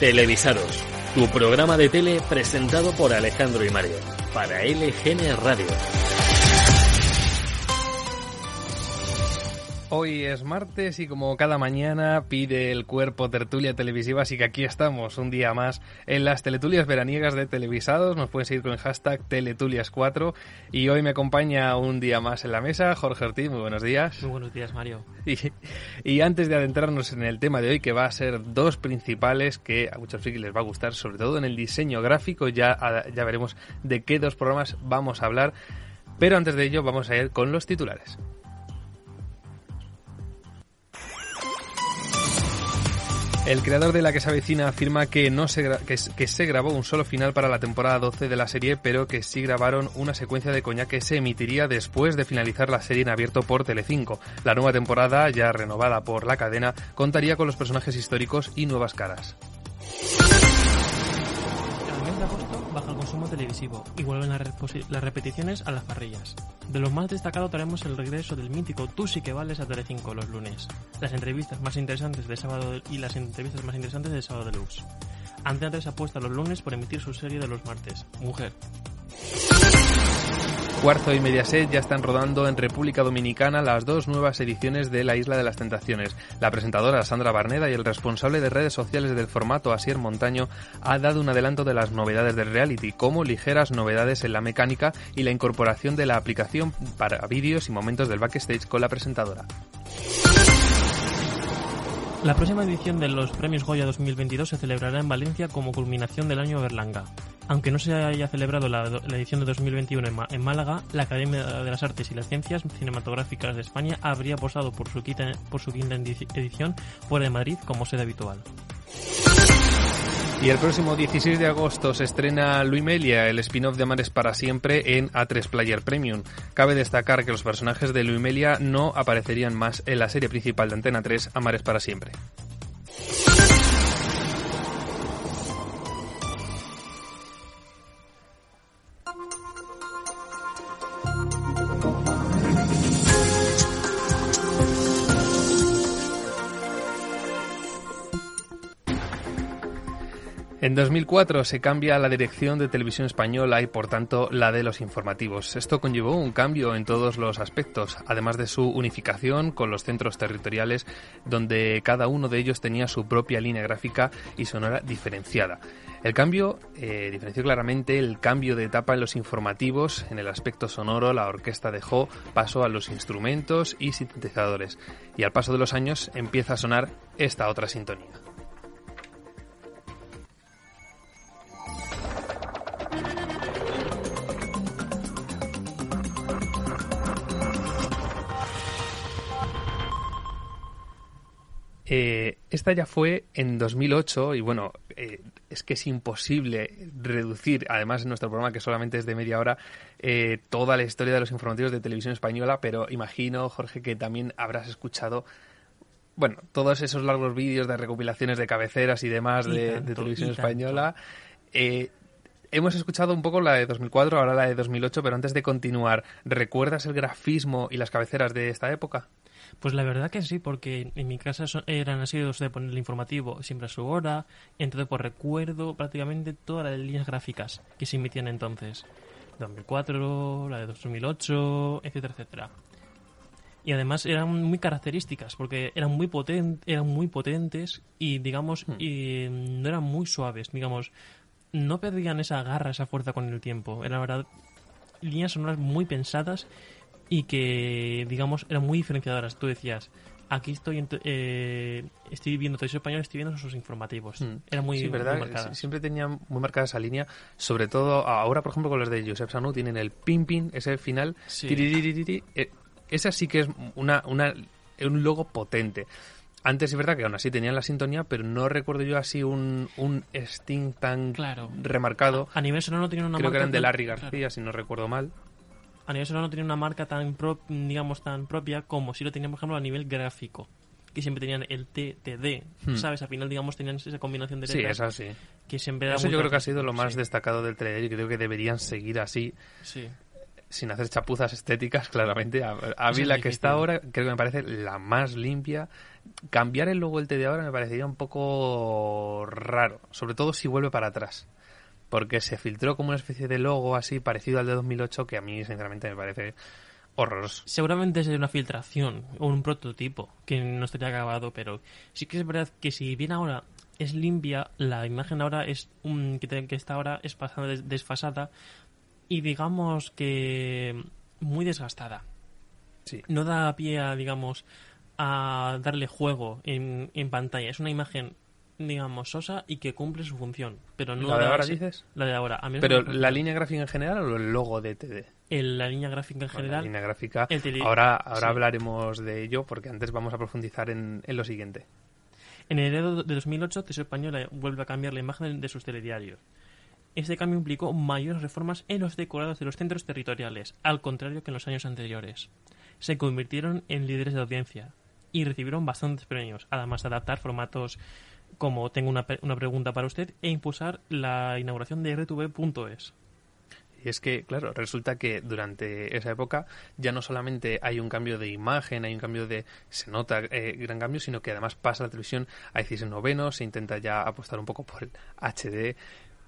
Televisados, tu programa de tele presentado por Alejandro y Mario, para LGN Radio. Hoy es martes y como cada mañana pide el cuerpo tertulia televisiva, así que aquí estamos un día más en las teletulias veraniegas de televisados. Nos pueden seguir con el hashtag teletulias4 y hoy me acompaña un día más en la mesa Jorge Ortiz. Muy buenos días. Muy buenos días, Mario. Y, y antes de adentrarnos en el tema de hoy, que va a ser dos principales que a muchos frikis les va a gustar, sobre todo en el diseño gráfico, ya, ya veremos de qué dos programas vamos a hablar. Pero antes de ello vamos a ir con los titulares. El creador de La que se afirma que, no se que, que, se grabó un solo final para la temporada 12 de la serie, pero que sí grabaron una secuencia de coña que se emitiría después de finalizar la serie en abierto por Telecinco. La nueva temporada, ya renovada por la cadena, contaría con los personajes históricos y nuevas caras baja el consumo televisivo y vuelven las, repeticiones a las parrillas. De lo más destacado traemos el regreso del mítico Tú sí que vales a Telecinco los lunes, las entrevistas más interesantes de sábado y las entrevistas más interesantes de sábado deluxe. Antena 3 apuesta los lunes por emitir su serie de los martes, Mujer. Cuarzo y Mediaset ya están rodando en República Dominicana las dos nuevas ediciones de La Isla de las Tentaciones. La presentadora Sandra Barneda y el responsable de redes sociales del formato Asier Montaño ha dado un adelanto de las novedades del reality, como ligeras novedades en la mecánica y la incorporación de la aplicación para vídeos y momentos del backstage con la presentadora. La próxima edición de los Premios Goya 2022 se celebrará en Valencia como culminación del año Berlanga. Aunque no se haya celebrado la, edición de 2021 en, en, Málaga, la Academia de las Artes y las Ciencias Cinematográficas de España habría posado por su quinta, por su quinta edición fuera de Madrid como sede habitual. Y el próximo 16 de agosto se estrena Luimelia, el spin-off de Amares para siempre en A3 Player Premium. Cabe destacar que los personajes de Luimelia no aparecerían más en la serie principal de Antena 3, Amares para siempre. En 2004 se cambia la dirección de televisión española y por tanto la de los informativos. Esto conllevó un cambio en todos los aspectos, además de su unificación con los centros territoriales donde cada uno de ellos tenía su propia línea gráfica y sonora diferenciada. El cambio eh, diferenció claramente el cambio de etapa en los informativos. En el aspecto sonoro, la orquesta dejó paso a los instrumentos y sintetizadores. Y al paso de los años empieza a sonar esta otra sintonía. Eh, esta ya fue en 2008 y bueno, eh, es que es imposible reducir, además en nuestro programa que solamente es de media hora, eh, toda la historia de los informativos de televisión española, pero imagino, Jorge, que también habrás escuchado, bueno, todos esos largos vídeos de recopilaciones de cabeceras y demás Y de, tanto, de televisión española. Eh, hemos escuchado un poco la de 2004, ahora la de 2008, pero antes de continuar, ¿recuerdas el grafismo y las cabeceras de esta época? Pues la verdad que sí, porque en mi casa son- eran así de poner el informativo siempre a su hora, entonces pues recuerdo prácticamente todas las líneas gráficas que se emitían entonces. 2004, la de 2008, etcétera, etcétera. Y además eran muy características, porque eran muy, poten eran muy potentes y, digamos, y no eran muy suaves, digamos, no perdían esa garra, esa fuerza con el tiempo. Eran, la verdad, líneas sonoras muy pensadas y que, digamos, eran muy diferenciadoras. Tú decías, aquí estoy, eh, estoy viendo televisión española, estoy viendo sus informativos. Mm. Era muy, sí, muy ¿verdad? marcada. Siempre tenía muy marcada esa línea. Sobre todo ahora, por ejemplo, con los de Josep Sanu, tienen el pin pin, ese final. Sí. eh, esa sí que es una, una, un logo potente. Antes es verdad que aún así tenían la sintonía, pero no recuerdo yo así un, un sting tan Claro. remarcado. A nivel sonoro no tenían una Creo que eran de Larry claro. García, si no recuerdo mal. A nivel sonoro no tenía una marca tan pro- digamos tan propia como si lo tenían por ejemplo a nivel gráfico que siempre tenían el TTD Hmm. sabes al final digamos tenían esa combinación de Sí, letras es así. que siempre era Eso muy yo creo que ha sido lo más sí. destacado del trailer y creo que deberían seguir así, sí sin hacer chapuzas estéticas, claramente. A, a mí la que está ahora creo que me parece la más limpia, cambiar el logo del TD ahora me parecería un poco raro, sobre todo si vuelve para atrás. Porque se filtró como una especie de logo así parecido al de 2008 que a mí sinceramente me parece horroroso. Seguramente es una filtración o un prototipo que no estaría acabado, pero sí que es verdad que si bien ahora es limpia, la imagen ahora es un, que, que está ahora es bastante desfasada y digamos que muy desgastada. Sí. No da pie a, digamos, a darle juego en, en pantalla. Es una imagen, digamos, sosa y que cumple su función. Pero no ¿La de ahora dices? La de ahora. A mí Pero la línea gráfica en general o el logo de TD. en la línea gráfica en Bueno, general. la línea gráfica. el Ahora, ahora sí. hablaremos de ello porque antes vamos a profundizar en, en lo siguiente. En enero de 2008, Tesoro Española vuelve a cambiar la imagen de sus telediarios. Este cambio implicó mayores reformas en los decorados de los centros territoriales, al contrario que en los años anteriores. Se convirtieron en líderes de audiencia y recibieron bastantes premios, además de adaptar formatos como Tengo una, una pregunta para usted e impulsar la inauguración de RTV.es. Y es que, claro, resulta que durante esa época ya no solamente hay un cambio de imagen, hay un cambio de... se nota eh, gran cambio, sino que además pasa la televisión a 16 novenos, se intenta ya apostar un poco por el HD.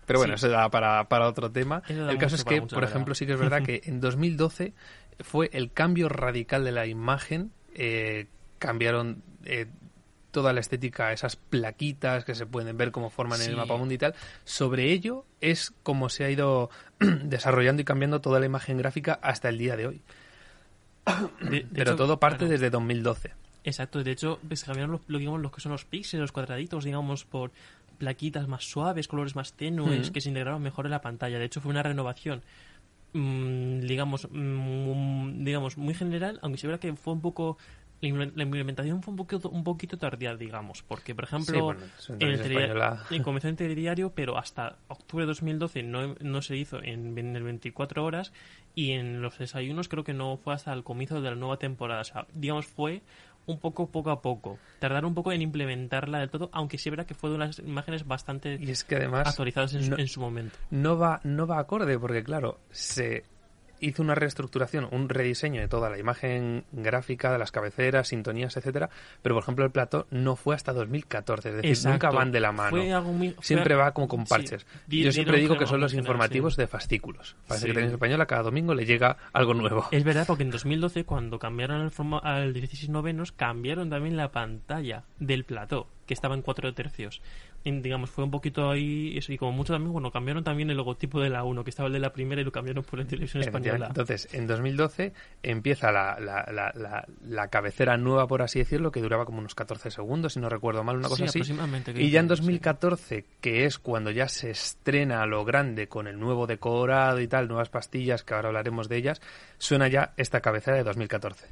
Pero bueno, Sí. eso da para, para otro tema. El caso es que, mucho, por ejemplo, sí que es verdad que en 2012 fue el cambio radical de la imagen. eh, cambiaron eh, toda la estética, esas plaquitas que se pueden ver cómo forman Sí. el mapa mundi y tal. Sobre ello es como se ha ido desarrollando y cambiando toda la imagen gráfica hasta el día de hoy. De- de Pero hecho, todo parte claro. desde 2012. Exacto, de hecho, pues, cambiaron los, lo, digamos, lo que son los píxeles, los cuadraditos, digamos, por plaquitas más suaves, colores más tenues, Mm. que se integraron mejor en la pantalla. De hecho, fue una renovación, mm, digamos, mm, digamos, muy general, aunque se verá que fue un poco. La imple- la implementación fue un poquito, un poquito tardía, digamos, porque, por ejemplo, Sí, bueno, en el española. en comenzó en telediario, pero hasta octubre de 2012 no, no se hizo en, en el 24 horas y en los desayunos creo que no fue hasta el comienzo de la nueva temporada. O sea, digamos, fue un poco poco a poco. Tardaron un poco en implementarla del todo, aunque sí es verdad que fue de unas imágenes bastante Y es que además actualizadas en, su- no- en su momento. no va, no va acorde, porque claro, se hizo una reestructuración, un rediseño de toda la imagen gráfica, de las cabeceras, sintonías, etcétera, pero por ejemplo el plato no fue hasta 2014, es decir, Exacto. nunca van de la mano. Fue algo muy- fue- Siempre va como con parches. Yo siempre digo que son los informativos sí. de fascículos. Parece Sí. que Televisión Española cada domingo le llega algo nuevo. Es verdad, porque en 2012, cuando cambiaron el forma, al 16 novenos, cambiaron también la pantalla del plató, que estaba en 4 tercios. Y, digamos, fue un poquito ahí, eso, y como mucho también, bueno, cambiaron también el logotipo de la 1, que estaba el de la primera y lo cambiaron por la televisión española. Entonces, en 2012 empieza la, la, la, la, cabecera nueva, por así decirlo, que duraba como unos 14 segundos, si no recuerdo mal, una cosa Sí, así. aproximadamente, Y ya en que sí. 2014, que es cuando ya se estrena a lo grande con el nuevo decorado y tal, nuevas pastillas, que ahora hablaremos de ellas, suena ya esta cabecera de 2014.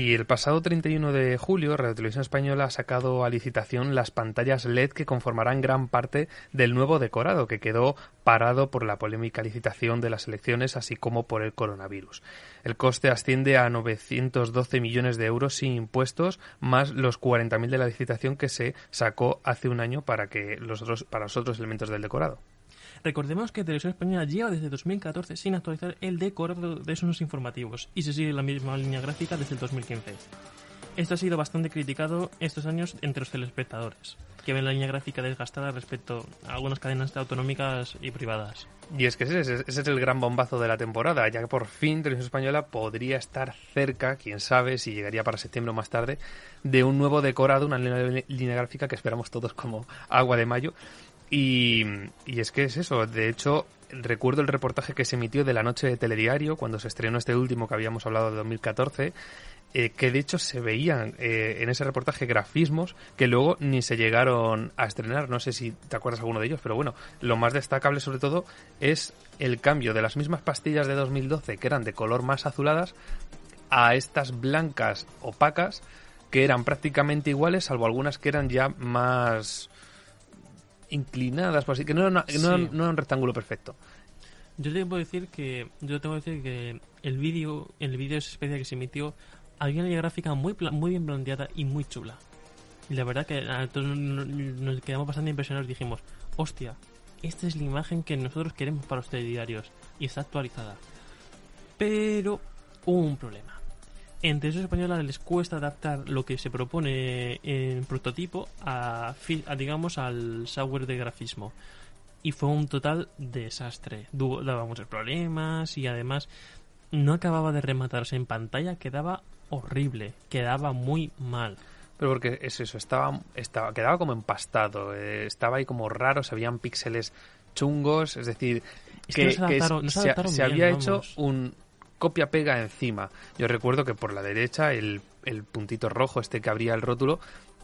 Y el pasado 31 de julio, Radio Televisión Española ha sacado a licitación las pantallas LED que conformarán gran parte del nuevo decorado, que quedó parado por la polémica licitación de las elecciones, así como por el coronavirus. El coste asciende a 912 millones de euros sin impuestos, más los 40.000 de la licitación que se sacó hace un año para, que los otros, para los otros elementos del decorado. Recordemos que Televisión Española lleva desde 2014 sin actualizar el decorado de esos informativos y se sigue la misma línea gráfica desde el 2015. Esto ha sido bastante criticado estos años entre los telespectadores, que ven la línea gráfica desgastada respecto a algunas cadenas autonómicas y privadas. Y es que ese, es el gran bombazo de la temporada, ya que por fin Televisión Española podría estar cerca, quién sabe si llegaría para septiembre o más tarde, de un nuevo decorado, una línea gráfica que esperamos todos como agua de mayo. Y, y es que es eso, de hecho, recuerdo el reportaje que se emitió de la noche de Telediario, cuando se estrenó este último que habíamos hablado de 2014, eh, que de hecho se veían eh, en ese reportaje grafismos que luego ni se llegaron a estrenar. No sé si te acuerdas alguno de ellos, pero bueno, lo más destacable sobre todo es el cambio de las mismas pastillas de 2012 que eran de color más azuladas a estas blancas opacas que eran prácticamente iguales, salvo algunas que eran ya más inclinadas, por así que no era, una- no era- Sí. no era un rectángulo perfecto. Yo tengo que decir que yo tengo que decir que el vídeo, el vídeo esa especie que se emitió había una gráfica muy, muy bien planteada y muy chula. Y la verdad que a todos nos quedamos bastante impresionados. Dijimos, hostia, esta es la imagen que nosotros queremos para los telediarios. Y está actualizada. Pero hubo un problema. En Televisión Española les cuesta adaptar lo que se propone en prototipo a, digamos, al software de grafismo. Y fue un total desastre. Daba muchos problemas y además no acababa de rematarse en pantalla, quedaba horrible, quedaba muy mal. Pero porque es eso, estaba, estaba, quedaba como empastado, eh, estaba ahí como raro, se veían píxeles chungos, es decir, Es que no se adaptaron- no se se, adaptaron se bien, había vamos. hecho un copia-pega encima. Yo recuerdo que por la derecha el, el puntito rojo, este que abría el rótulo,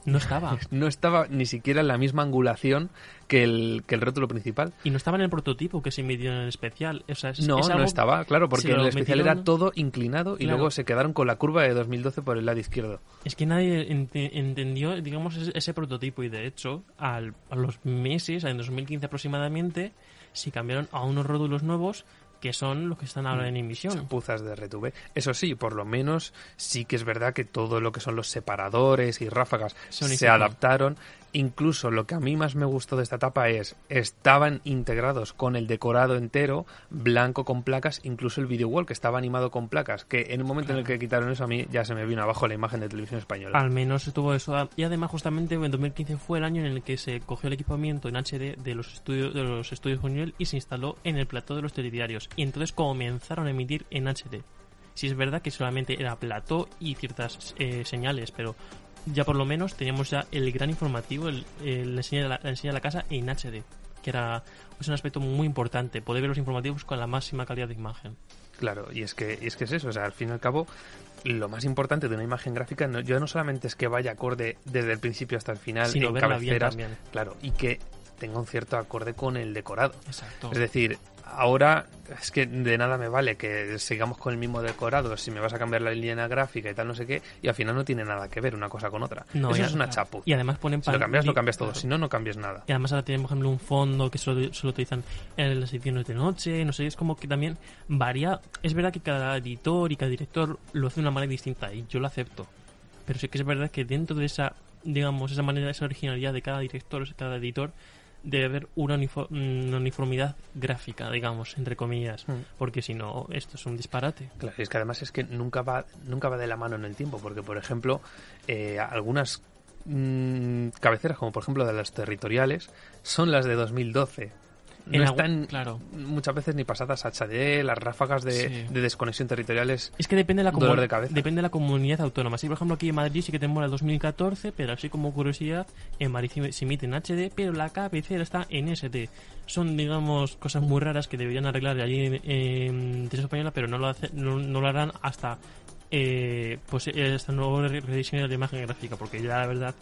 No estaba. no estaba ni siquiera en la misma angulación que el, que el rótulo principal. Y no estaba en el prototipo que se emitió en el especial. O sea, es, No, es no estaba, claro, porque en el especial era todo inclinado y Claro. luego se quedaron con la curva de 2012 por el lado izquierdo. Es que nadie ente- entendió, digamos, ese, ese prototipo y de hecho, al- a los meses, en 2015 aproximadamente, se cambiaron a unos rótulos nuevos que son los que están ahora en emisión. chapuzas de RTV. Eso sí, por lo menos sí que es verdad que todo lo que son los separadores y ráfagas Se adaptaron. Incluso lo que a mí más me gustó de esta etapa es estaban integrados con el decorado entero, blanco con placas, incluso el video wall que estaba animado con placas, que en el momento en el que quitaron eso a mí ya se me vino abajo la imagen de televisión española. Al menos estuvo eso. Y además, justamente en 2015 fue el año en el que se cogió el equipamiento en HD de los estudios de los estudios Buñuel y se instaló en el plató de los telediarios. Y entonces comenzaron a emitir en HD. Si es verdad que solamente era plató y ciertas eh, señales, pero ya por lo menos teníamos ya el gran informativo, el, enseña de la, la enseña de la casa en HD, que era es un aspecto muy importante, poder ver los informativos con la máxima calidad de imagen. Claro, y es que y es que es eso, o sea, al fin y al cabo lo más importante de una imagen gráfica no, yo no solamente es que vaya acorde desde el principio hasta el final Sino en bien cabeceras, también. claro, y que tenga un cierto acorde con el decorado. Exacto. Es decir, ahora es que de nada me vale que sigamos con el mismo decorado si me vas a cambiar la línea gráfica y tal, no sé qué, y al final no tiene nada que ver una cosa con otra. No, Eso es una claro. chapu. Y además ponen Si lo cambias, lo cambias todo. claro. Si no, no cambias nada. Y además ahora tienen, por ejemplo, un fondo que solo, solo utilizan en las ediciones de noche, no sé, es como que también varía. Es verdad que cada editor y cada director lo hace de una manera distinta y yo lo acepto. Pero sí que es verdad que dentro de esa, digamos, esa manera, esa originalidad de cada director, de cada editor, debe haber una, una uniformidad gráfica, digamos, entre comillas. Mm. Porque si no, esto es un disparate. Claro, es que además es que nunca va, nunca va de la mano en el tiempo, porque por ejemplo, eh, algunas mm, cabeceras, como por ejemplo de las territoriales, son las de 2012. No están claro. muchas veces ni pasadas a HD, las ráfagas de, Sí. de desconexión territoriales. Es que depende de la, Dolor comu- de cabeza. depende de la comunidad autónoma. Sí, por ejemplo, aquí en Madrid sí que tenemos la 2014, pero así como curiosidad, en Madrid se- emite en HD, pero la cabecera está en SD. Son, digamos, cosas muy raras que deberían arreglar allí en, en Española, pero no lo, hace- no, no lo harán hasta eh, pues nuevo re- rediseño de la imagen gráfica, porque ya la verdad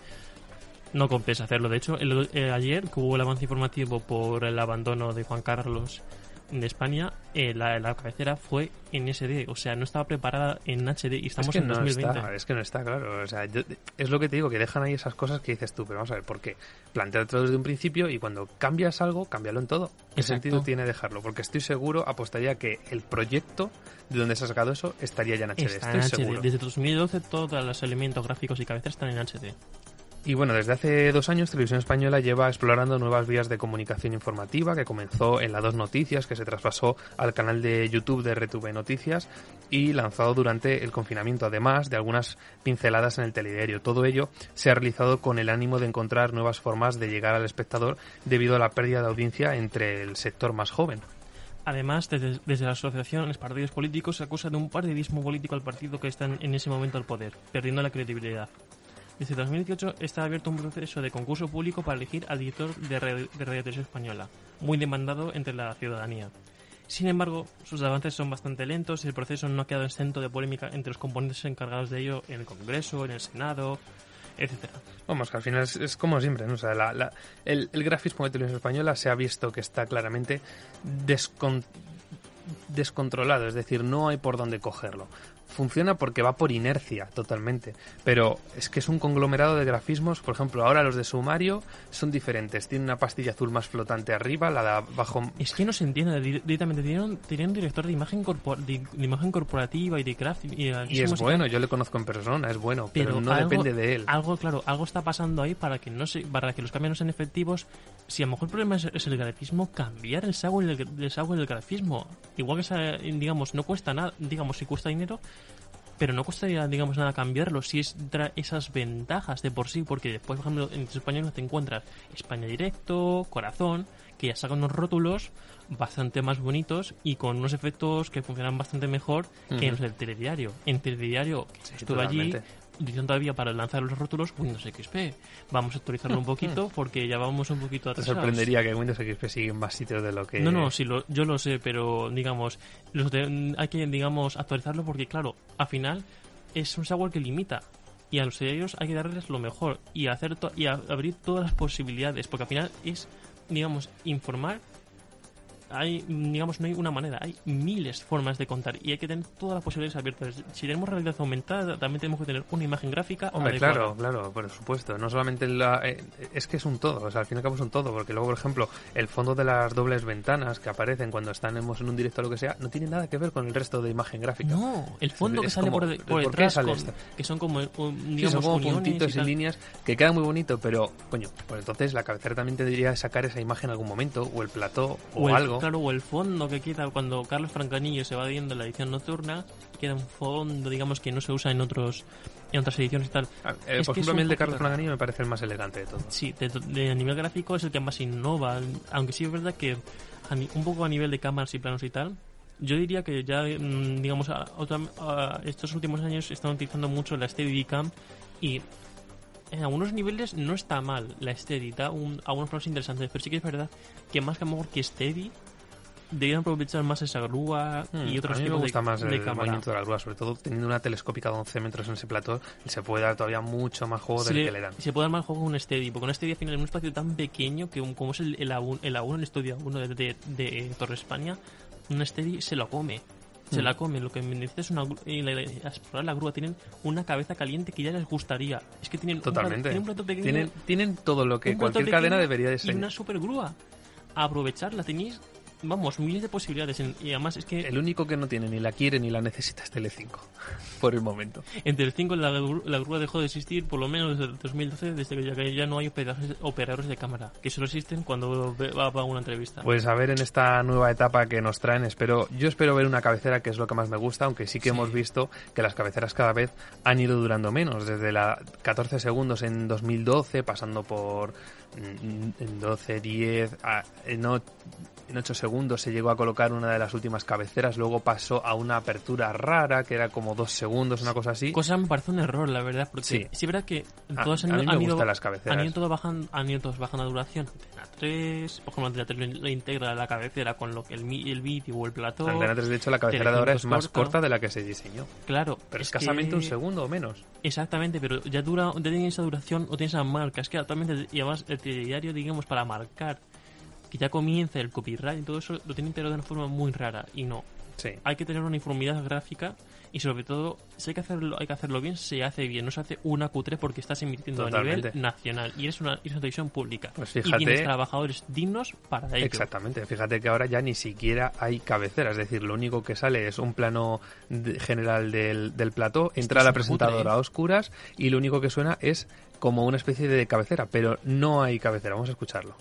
no compensa hacerlo. De hecho, el- eh, ayer que hubo el avance informativo por el abandono de Juan Carlos de España, eh, la, la cabecera fue en SD, o sea, no estaba preparada en HD y estamos es que en no 2020. está, es que no está, claro. O sea, yo- es lo que te digo, que dejan ahí esas cosas que dices tú, pero vamos a ver, ¿por qué? Plantéatelo desde un principio y cuando cambias algo, cámbialo en todo. ¿Qué Exacto. sentido tiene dejarlo? Porque estoy seguro, apostaría que el proyecto de donde se ha sacado eso estaría ya en HD. Está estoy en HD. seguro. Desde 2012 todos los elementos gráficos y cabeceras están en HD. Y bueno, desde hace dos años Televisión Española lleva explorando nuevas vías de comunicación informativa que comenzó en la Dos Noticias, que se traspasó al canal de YouTube de RTV Noticias y lanzado durante el confinamiento, además de algunas pinceladas en el telediario. Todo ello se ha realizado con el ánimo de encontrar nuevas formas de llegar al espectador debido a la pérdida de audiencia entre el sector más joven. Además, desde, desde las asociaciones, partidos políticos, se acusa de un partidismo político al partido que está en ese momento al poder, perdiendo la credibilidad. Desde 2018 está abierto un proceso de concurso público para elegir al director de Radio, Televisión Española, muy demandado entre la ciudadanía. Sin embargo, sus avances son bastante lentos y el proceso no ha quedado exento de polémica entre los componentes encargados de ello en el Congreso, en el Senado, etcétera. Vamos, que al final es, como siempre, ¿no? O el, grafismo de televisión española se ha visto que está claramente descon- descontrolado, es decir, no hay por dónde cogerlo. Funciona porque va por inercia totalmente. Pero es que es un conglomerado de grafismos. Por ejemplo, ahora los de sumario son diferentes. Tiene una pastilla azul más flotante arriba, la de abajo. Es que no se entiende directamente. Tienen un, un director de imagen, de, imagen corporativa y de craft. Y, es bueno, yo le conozco en persona, es bueno, pero, no depende de él. Algo, claro, algo está pasando ahí para que no se, para que los cambios no sean efectivos. Si a lo mejor el problema es, el grafismo, cambiar el software del, software del grafismo. Igual que, digamos, no cuesta nada, digamos, si cuesta dinero, pero no costaría, digamos, nada cambiarlo si es esas ventajas de por sí, porque después, por ejemplo, en español te encuentras España Directo, Corazón, que ya sacan unos rótulos bastante más bonitos y con unos efectos que funcionan bastante mejor que en los del telediario. En telediario, que estuve allí, dicen todavía para lanzar los rótulos Windows XP. Vamos a actualizarlo un poquito porque ya vamos un poquito atrás. Te sorprendería que Windows XP siga en más sitios de lo que... No, no, sí, lo, yo lo sé, pero digamos, hay que, digamos, actualizarlo porque, claro, al final es un software que limita y a los usuarios hay que darles lo mejor y hacer y abrir todas las posibilidades porque al final es digamos informar hay, digamos, no hay una manera, hay miles formas de contar y hay que tener todas las posibilidades abiertas. Si tenemos realidad aumentada, también tenemos que tener una imagen gráfica. Hombre, claro, claro, por supuesto. No solamente la, eh, es que es un todo, o sea, al fin y al cabo es un todo, porque luego, por ejemplo, el fondo de las dobles ventanas que aparecen cuando estamos en un directo o lo que sea, no tiene nada que ver con el resto de imagen gráfica. No, el fondo que sale por, detrás, que son como, digamos, puntitos y, líneas, que queda muy bonito, pero, coño, pues entonces la cabecera también te diría sacar esa imagen en algún momento, o el plató, o, algo claro, o el fondo que queda cuando Carlos Francanillo se va viendo la edición nocturna, queda un fondo, digamos, que no se usa en otros en otras ediciones y tal. Ah, eh, por ejemplo, a el de Carlos Francanillo me parece el más elegante de todo. Sí, de, nivel gráfico es el que más innova, aunque sí es verdad que un poco a nivel de cámaras y planos y tal, yo diría que ya, mm, digamos, a, estos últimos años están utilizando mucho la Steadicam y en algunos niveles no está mal la Steady, da algunos planos interesantes, pero sí que es verdad que más que mejor que Steady deberían aprovechar más esa grúa y hmm, otros a mí me gusta más el movimiento de la grúa, sobre todo teniendo una telescópica de 11 metros en ese plató, se puede dar todavía mucho más juego del que le dan. Se puede dar más juego con un Steady, porque un Steady al final en un espacio tan pequeño que como es el, el A1, el A1 el estudio A1 de, de, Torre España, un Steady se lo come se hmm. la come. Lo que me es una explorar la grúa. Tienen una cabeza caliente que ya les gustaría. Es que tienen Totalmente. Un, plato, pequeño. Tienen, tienen todo lo que cualquier cadena debería de ser. Y una super grúa. aprovecharla. Tenéis vamos, miles de posibilidades. Y además es que... El único que no tiene, ni la quiere, ni la necesita es Telecinco, por el momento. En Telecinco la, la grúa dejó de existir por lo menos desde 2012, desde que ya, no hay operadores, de cámara, que solo existen cuando va a una entrevista. Pues a ver en esta nueva etapa que nos traen, espero yo espero ver una cabecera que es lo que más me gusta, aunque sí que hemos visto que las cabeceras cada vez han ido durando menos, desde la 14 segundos en 2012, pasando por en 12, 10, en 8 segundos se llegó a colocar una de las últimas cabeceras, luego pasó a una apertura rara que era como 2 segundos, una cosa así. Cosa me parece un error, la verdad, porque sí, es verdad que todos han, ido, las cabeceras. han ido todos bajando, han ido todos bajando duración. Antena 3, por ejemplo, Antena 3 le integra la cabecera con lo que el, el vídeo o el plató. Antena 3, de hecho, la cabecera de ahora es más corta de la que se diseñó. Claro. Pero escasamente un segundo o menos. Exactamente, pero ya dura, ya tiene esa duración o tiene esa marca. Es que actualmente, y además, el diario, digamos, para marcar que ya comienza el copyright y todo eso, lo tienen integrado de una forma muy rara. Y no. Sí. Hay que tener una uniformidad gráfica y sobre todo, si hay que hacerlo, hay que hacerlo bien, se hace bien. No se hace una Q3 porque estás emitiendo a nivel nacional y eres una, eres una televisión pública. Pues fíjate, y tienes trabajadores dignos para ello. Exactamente. Fíjate que ahora ya ni siquiera hay cabecera. Es decir, lo único que sale es un plano general del, del plató, entra la presentadora a oscuras y lo único que suena es como una especie de cabecera, pero no hay cabecera. Vamos a escucharlo.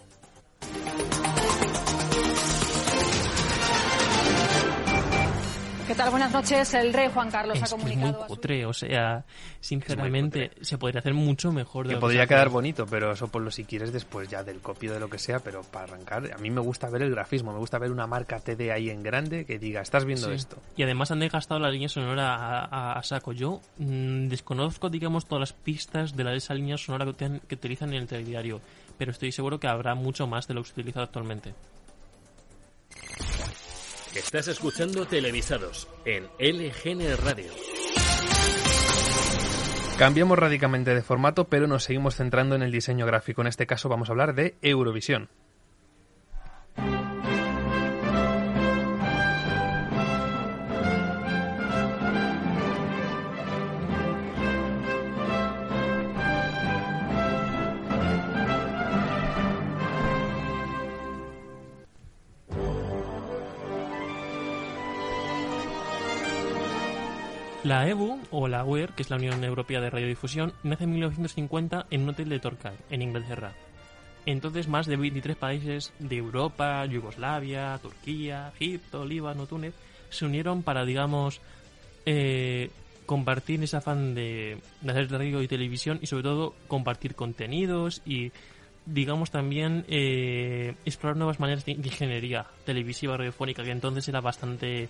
¿Qué tal? Buenas noches. El rey Juan Carlos ha comunicado. Es muy cutre, o sea, sinceramente, se podría hacer mucho mejor. que podría quedar bonito, pero eso por lo si quieres después ya del copio de lo que sea, pero para arrancar, a mí me gusta ver el grafismo, me gusta ver una marca TD ahí en grande que diga, estás viendo esto. Y además han desgastado la línea sonora a, saco. Yo mm, desconozco, digamos, todas las pistas de la, esa línea sonora que, que utilizan en el telediario, pero estoy seguro que habrá mucho más de lo que se utiliza actualmente. Estás escuchando Televisados en LGN Radio. Cambiamos radicalmente de formato, pero nos seguimos centrando en el diseño gráfico. En este caso vamos a hablar de Eurovisión. La EBU, o la UER, que es la Unión Europea de Radiodifusión, nace en 1950 en un hotel de Torquay, en Inglaterra. Entonces, más de 23 países de Europa, Yugoslavia, Turquía, Egipto, Líbano, Túnez, se unieron para, digamos, eh, compartir ese afán de, hacer radio y televisión y, sobre todo, compartir contenidos y, digamos, también eh, explorar nuevas maneras de, de ingeniería televisiva radiofónica, que entonces era bastante,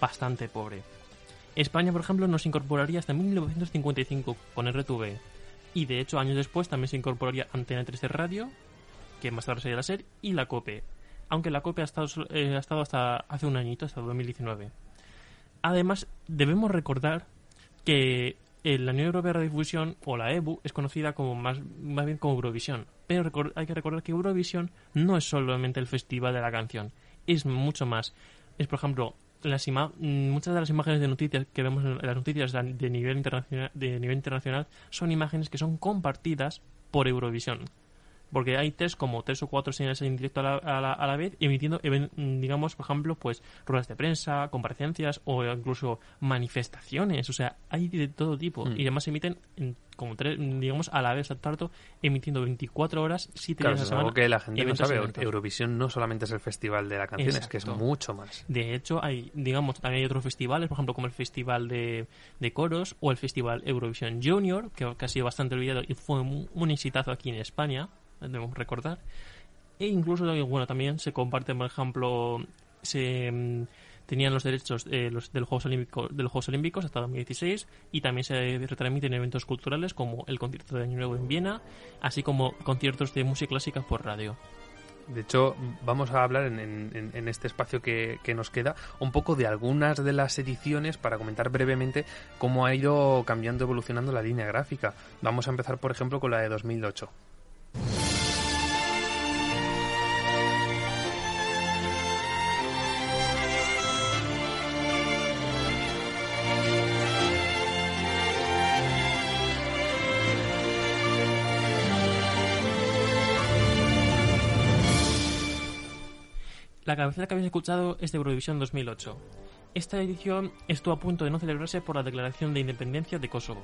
bastante pobre. España, por ejemplo, no se incorporaría hasta 1955 con RTV. Y de hecho, años después también se incorporaría Antena 3 de Radio, que más tarde sería la SER, y la COPE. Aunque la COPE ha estado, eh, ha estado hasta hace un añito, hasta 2019. Además, debemos recordar que eh, la Unión Europea de Radiodifusión, o la EBU, es conocida como más, más bien como Eurovisión. Pero hay que recordar que Eurovisión no es solamente el festival de la canción, es mucho más. Es, por ejemplo, las muchas de las imágenes de noticias que vemos en las noticias de nivel internacional, de nivel internacional son imágenes que son compartidas por Eurovisión porque hay tres como tres o cuatro señales en directo a la, a la, a la vez emitiendo digamos por ejemplo pues ruedas de prensa comparecencias o incluso manifestaciones o sea hay de todo tipo Mm. y además emiten en- como tres digamos a la vez al tarto emitiendo 24 horas 7 Claro, días a la algo semana que la gente no sabe. Eurovisión no solamente es el festival de la canción, es que es mucho más. De hecho, hay, digamos, también hay otros festivales, por ejemplo, como el Festival de, de Coros o el Festival Eurovisión Junior, que, que ha sido bastante olvidado y fue un, un exitazo aquí en España, debemos recordar. E incluso, bueno, también se comparten, por ejemplo, se mm, tenían los derechos eh, los, de, los Juegos Olímpicos, de los Juegos Olímpicos hasta 2016 y también se retransmiten eventos culturales como el concierto de Año Nuevo en Viena, así como conciertos de música clásica por radio. De hecho, vamos a hablar en, en- en este espacio que, que nos queda un poco de algunas de las ediciones para comentar brevemente cómo ha ido cambiando, evolucionando la línea gráfica. Vamos a empezar, por ejemplo, con la de 2008. La cabecera que habéis escuchado es de Eurovisión 2008. Esta edición estuvo a punto de no celebrarse por la declaración de independencia de Kosovo.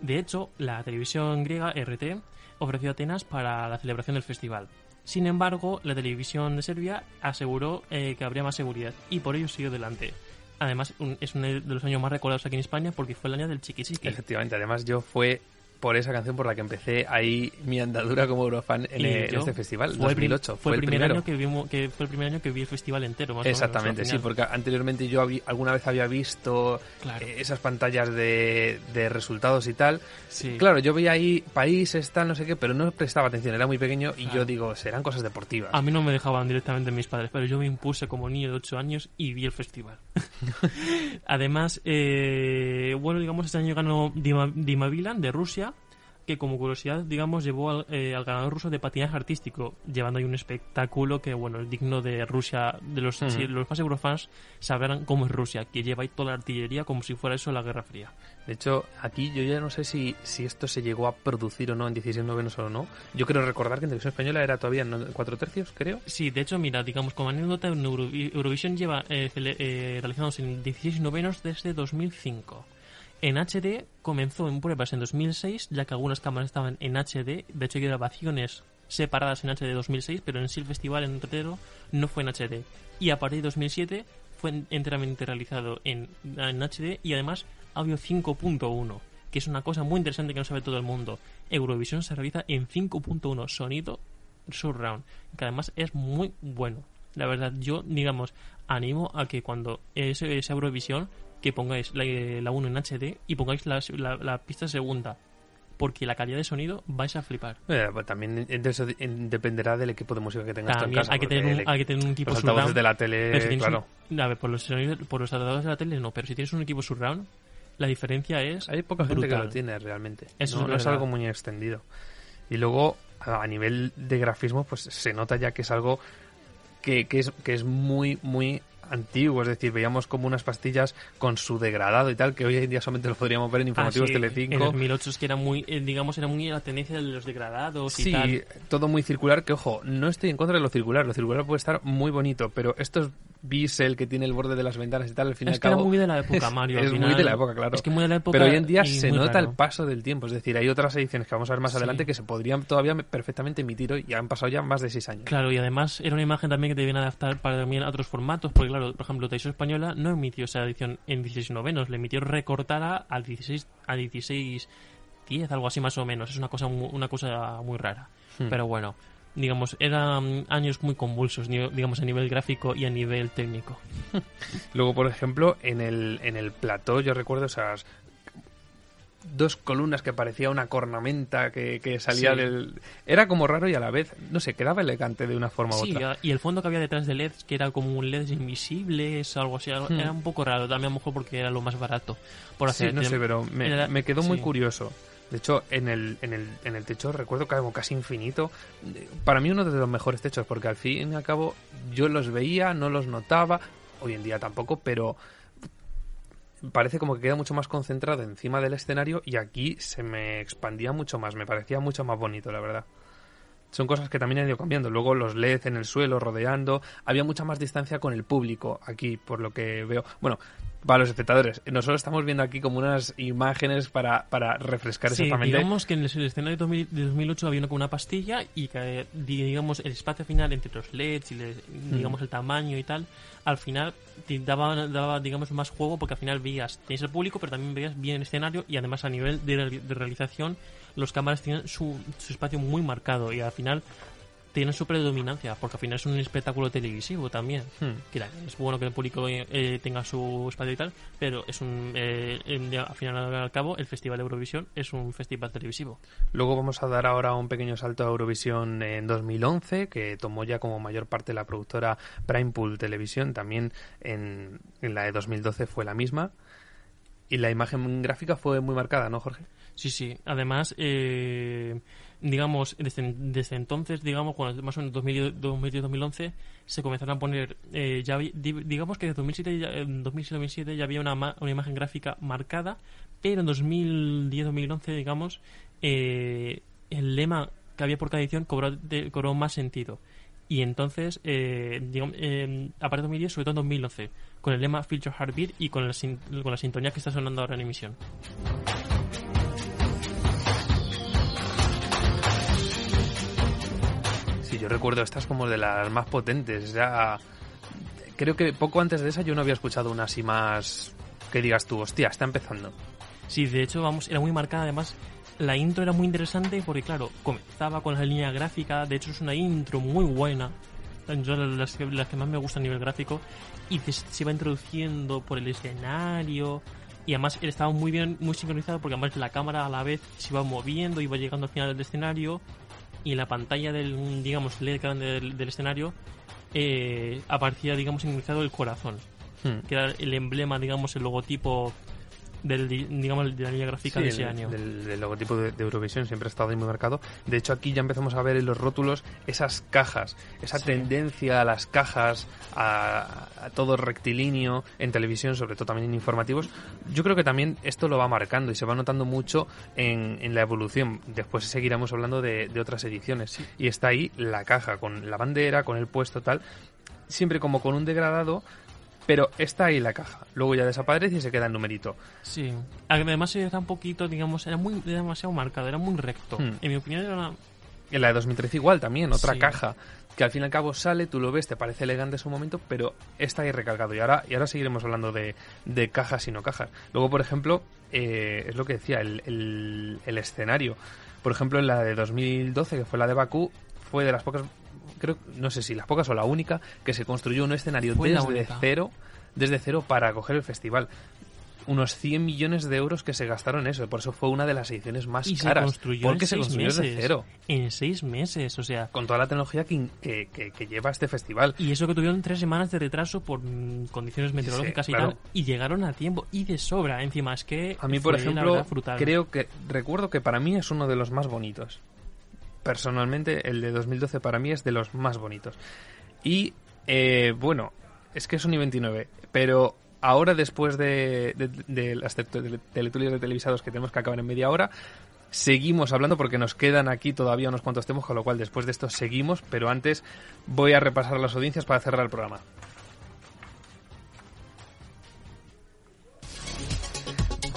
De hecho, la televisión griega RT ofreció Atenas para la celebración del festival. Sin embargo, la televisión de Serbia aseguró eh, que habría más seguridad y por ello siguió adelante. Además, es uno de los años más recordados aquí en España porque fue el año del chiqui chiqui. Efectivamente, además yo fue por esa canción por la que empecé ahí mi andadura como Eurofan en, el- en este festival, fue el prim- 2008. Fue, el primer primero. año que vimos, que fue el primer año que vi el festival entero, más o menos, Exactamente, sí, porque anteriormente yo habí- alguna vez había visto Claro. eh, esas pantallas de, de resultados y tal. Sí. Claro, yo veía ahí países, tal, no sé qué, pero no prestaba atención, era muy pequeño y Claro. yo digo, serán cosas deportivas. A mí no me dejaban directamente mis padres, pero yo me impuse como niño de 8 años y vi el festival. Además, eh, bueno, digamos, este año ganó Dima, Dima Bilan de Rusia, que como curiosidad, digamos, llevó al, eh, al ganador ruso de patinaje artístico, llevando ahí un espectáculo que, bueno, es digno de Rusia, de los, si los más eurofans sabrán cómo es Rusia, que lleva ahí toda la artillería como si fuera eso la Guerra Fría. De hecho, aquí yo ya no sé si, si esto se llegó a producir o no en 16 novenos o no. Yo creo recordar que en televisión española era todavía en 4 tercios, creo. Sí, de hecho, mira, digamos, como anécdota, Eurovi- Eurovisión lleva eh, eh, realizándose en 16 novenos desde 2005. En HD comenzó en pruebas en 2006, ya que algunas cámaras estaban en HD. De hecho, hay grabaciones separadas en HD 2006, pero en sí el festival entero no fue en HD. Y a partir de 2007 fue en- enteramente realizado en, en HD y además audio 5.1, que es una cosa muy interesante que no sabe todo el mundo. Eurovisión se realiza en 5.1 sonido surround, que además es muy bueno. La verdad, yo, digamos, animo a que cuando es, es Eurovisión, que pongáis la, la 1 en HD y pongáis la, la, la pista segunda, porque la calidad de sonido vais a flipar. Eh, pues también eso de- en- dependerá del equipo de música que tengas en También casa. hay que, tener un, el- hay que tener un equipo los altavoces surround. de la si tele, claro. un- a ver, por los, sonidos- por los adaptadores de la tele no, pero si tienes un equipo surround, la diferencia es Hay poca gente que brutal. lo tiene realmente. Eso no, es no es algo muy extendido. Y luego, a a nivel de grafismo, pues se nota ya que es algo que, que es, que es muy, muy antiguo, es decir, veíamos como unas pastillas con su degradado y tal, que hoy en día solamente lo podríamos ver en informativos Ah, sí, Telecinco. En 2008 es que era muy, eh, digamos, era muy la tendencia de los degradados y Sí, tal. todo muy circular, que ojo, no estoy en contra de lo circular, lo circular puede estar muy bonito, pero estos bisel que tiene el borde de las ventanas y tal, al fin y Es al que era muy de la época, Mario. al es muy final. de la época, claro. Es que muy de la época. Pero hoy en día y se nota raro. el paso del tiempo, es decir, hay otras ediciones que vamos a ver más Sí. adelante que se podrían todavía perfectamente emitir hoy, y han pasado ya más de seis años. Claro, y además era una imagen también que debían adaptar para también a otros formatos, porque claro, por ejemplo, Televisión Española no emitió esa edición en 16 novenos, le emitió recortada al 16 a 16 10, algo así más o menos. Es una cosa una cosa muy rara. Hmm. Pero bueno, digamos, eran años muy convulsos, digamos, a nivel gráfico y a nivel técnico. Luego, por ejemplo, en el, en el plató yo recuerdo esas dos columnas que parecía una cornamenta que, que salía Sí. del... Era como raro y a la vez, no sé, quedaba elegante de una forma u Sí, otra. a- y el fondo que había detrás de LEDs, que era como un LED invisible, o algo así, Hmm. era un poco raro, también a lo mejor porque era lo más barato. Por Sí, hacer, no sé, pero me, era- me quedó muy sí. curioso. De hecho, en el, en el, en el techo recuerdo que algo casi infinito. Para mí uno de los mejores techos, porque al fin y al cabo yo los veía, no los notaba, hoy en día tampoco, pero parece como que queda mucho más concentrado encima del escenario y aquí se me expandía mucho más, me parecía mucho más bonito, la verdad. Son cosas que también han ido cambiando. Luego los LED en el suelo, rodeando. Había mucha más distancia con el público aquí, por lo que veo. Bueno, para los espectadores, nosotros estamos viendo aquí como unas imágenes para, para refrescar Sí, exactamente. digamos que en el escenario de 2000 de 2008 había una, una pastilla y que, digamos, el espacio final entre los LEDs y, le- digamos, el tamaño y tal, al final te daba, daba, digamos, más juego porque al final veías, tenías el público, pero también veías bien el escenario y además a nivel de, de realización los cámaras tenían su, su espacio muy marcado y al final tienen su predominancia porque al final es un espectáculo televisivo también Hmm. que es bueno que el público eh, tenga su espacio y tal, pero es un eh, al final al, cabo el Festival de Eurovisión es un festival televisivo. Luego vamos a dar ahora un pequeño salto a Eurovisión en 2011, que tomó ya como mayor parte la productora Primepool Televisión. También en, en la de 2012 fue la misma. Y la imagen gráfica fue muy marcada, ¿no, Jorge? Sí, sí. Además, eh, digamos, desde, desde entonces, digamos, cuando más o menos 2010-2011, se comenzaron a poner, eh, ya digamos que en 2007, ya- en 2007 ya había una, una imagen gráfica marcada, pero en 2010-2011, digamos, eh, el lema que había por cada edición cobró, de- cobró más sentido. Y entonces, eh, digamos, eh, a partir de 2010, sobre todo en 2011, con el lema Future Heartbeat y con la, sin- con la sintonía que está sonando ahora en emisión. Sí, yo recuerdo estas como de las más potentes. Ya creo que poco antes de esa yo no había escuchado una así más que digas tú, hostia, está empezando. Sí, de hecho, vamos, era muy marcada. Además, la intro era muy interesante porque, claro, comenzaba con la línea gráfica. De hecho, es una intro muy buena. Yo, las, que- las que más me gustan a nivel gráfico. Y te- se iba introduciendo por el escenario. Y además estaba muy bien, muy sincronizado porque además la cámara a la vez se iba moviendo, iba llegando al final del escenario. Y en la pantalla del, digamos, LED grande del, del escenario eh, aparecía, digamos, sincronizado el corazón Hmm. que era el emblema, digamos, el logotipo del, di- digamos, de la línea gráfica Sí, de ese el- año. Del, del logotipo de, de Eurovisión siempre ha estado ahí muy marcado. De hecho, aquí ya empezamos a ver en los rótulos esas cajas, esa Sí. tendencia a las cajas, a, a todo rectilíneo en televisión, sobre todo también en informativos. Yo creo que también esto lo va marcando y se va notando mucho en, en la evolución. Después seguiremos hablando de, de otras ediciones. Y está ahí la caja, con la bandera, con el puesto tal, siempre como con un degradado. Pero está ahí la caja. Luego ya desaparece y se queda el numerito. Sí. Además era un poquito, digamos, era muy era demasiado marcado, era muy recto. Hmm. En mi opinión era una... En la de 2013 igual también, otra Sí. caja que al fin y al cabo sale, tú lo ves, te parece elegante en su momento, pero está ahí recalcado. Y ahora, y ahora seguiremos hablando de, de cajas y no cajas. Luego, por ejemplo, eh, es lo que decía, el, el- el escenario. Por ejemplo, en la de 2012, que fue la de Bakú, fue de las pocas, creo, no sé si las pocas o la única, que se construyó un escenario desde cero, desde cero para acoger el festival. Unos 100 millones de euros que se gastaron en eso, por eso fue una de las ediciones más Y se caras. construyó porque en se seis construyó meses. desde cero En seis meses, o sea... con toda la tecnología que, que, que- que lleva este festival. Y eso que tuvieron tres semanas de retraso por condiciones meteorológicas Sí, y claro. tal, y llegaron a tiempo y de sobra. Encima, es que. A mí, por ejemplo, verdad, creo que recuerdo que para mí es uno de los más bonitos. Personalmente, el de 2012 para mí es de los más bonitos. Y eh, bueno, es que son y 29, pero ahora después de, las teletulias de televisados que tenemos que acabar en media hora, seguimos hablando porque nos quedan aquí todavía unos cuantos temas, con lo cual después de esto seguimos, pero antes voy a repasar las audiencias para cerrar el programa.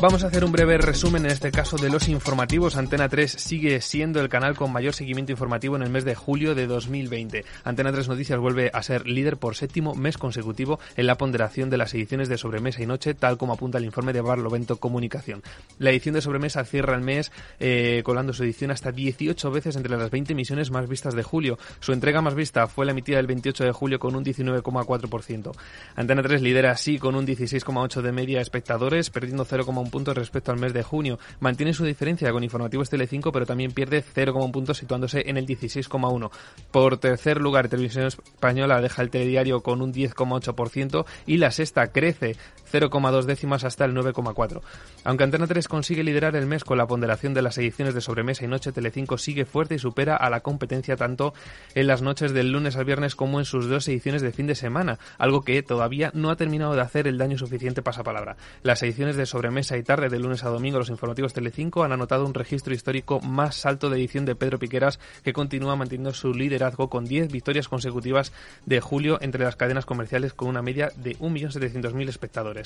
Vamos a hacer un breve resumen en este caso de los informativos. Antena 3 sigue siendo el canal con mayor seguimiento informativo en el mes de julio de 2020. Antena 3 Noticias vuelve a ser líder por séptimo mes consecutivo en la ponderación de las ediciones de Sobremesa y Noche, tal como apunta el informe de Barlovento Comunicación. La edición de Sobremesa cierra el mes eh, colando su edición hasta 18 veces entre las 20 emisiones más vistas de julio. Su entrega más vista fue la emitida el 28 de julio con un 19,4%. Antena 3 lidera así con un 16,8% de media espectadores, perdiendo 0,1 puntos respecto al mes de junio. Mantiene su diferencia con Informativos Telecinco, pero también pierde 0,1 puntos situándose en el 16,1. Por tercer lugar, Televisión Española deja el telediario con un 10,8% y la sexta crece 0,2 décimas hasta el 9,4. Aunque Antena 3 consigue liderar el mes con la ponderación de las ediciones de sobremesa y noche, Telecinco sigue fuerte y supera a la competencia tanto en las noches del lunes al viernes como en sus dos ediciones de fin de semana, algo que todavía no ha terminado de hacer el daño suficiente pasapalabra. Las ediciones de sobremesa y tarde de lunes a domingo los informativos Telecinco han anotado un registro histórico más alto de edición de Pedro Piqueras que continúa manteniendo su liderazgo con 10 victorias consecutivas de julio entre las cadenas comerciales con una media de 1.700.000 espectadores.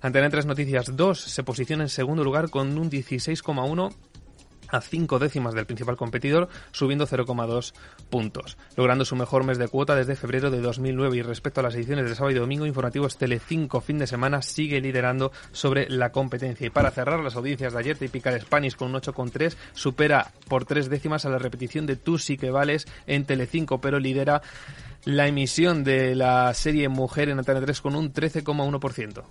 Antena 3 Noticias 2 se posiciona en segundo lugar con un 16,1 a cinco décimas del principal competidor, subiendo 0,2 puntos, logrando su mejor mes de cuota desde febrero de 2009 y respecto a las ediciones de sábado y domingo, Informativos Tele5 fin de semana sigue liderando sobre la competencia. Y para cerrar las audiencias de ayer, Typical Spanish con un 8,3 supera por tres décimas a la repetición de Tú sí que vales en Tele5, pero lidera la emisión de la serie Mujer en Antena 3 con un 13,1%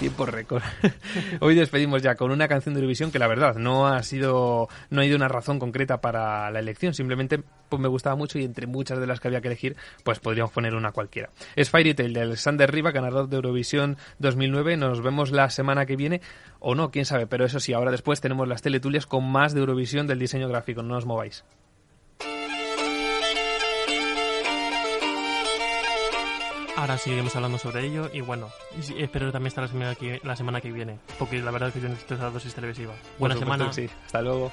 tiempo récord. Hoy despedimos ya con una canción de Eurovisión que la verdad no ha sido, no ha ido una razón concreta para la elección, simplemente pues me gustaba mucho y entre muchas de las que había que elegir, pues podríamos poner una cualquiera. Es Fairy Tail de Alexander Riva, ganador de Eurovisión 2009. Nos vemos la semana que viene, o no, quién sabe, pero eso sí, ahora después tenemos las teletulias con más de Eurovisión del diseño gráfico, no os mováis. Ahora seguiremos hablando sobre ello y bueno, espero también estar la semana que, la semana que viene, porque la verdad es que yo necesito esa dosis televisiva. Buena semana. Sí. Hasta luego.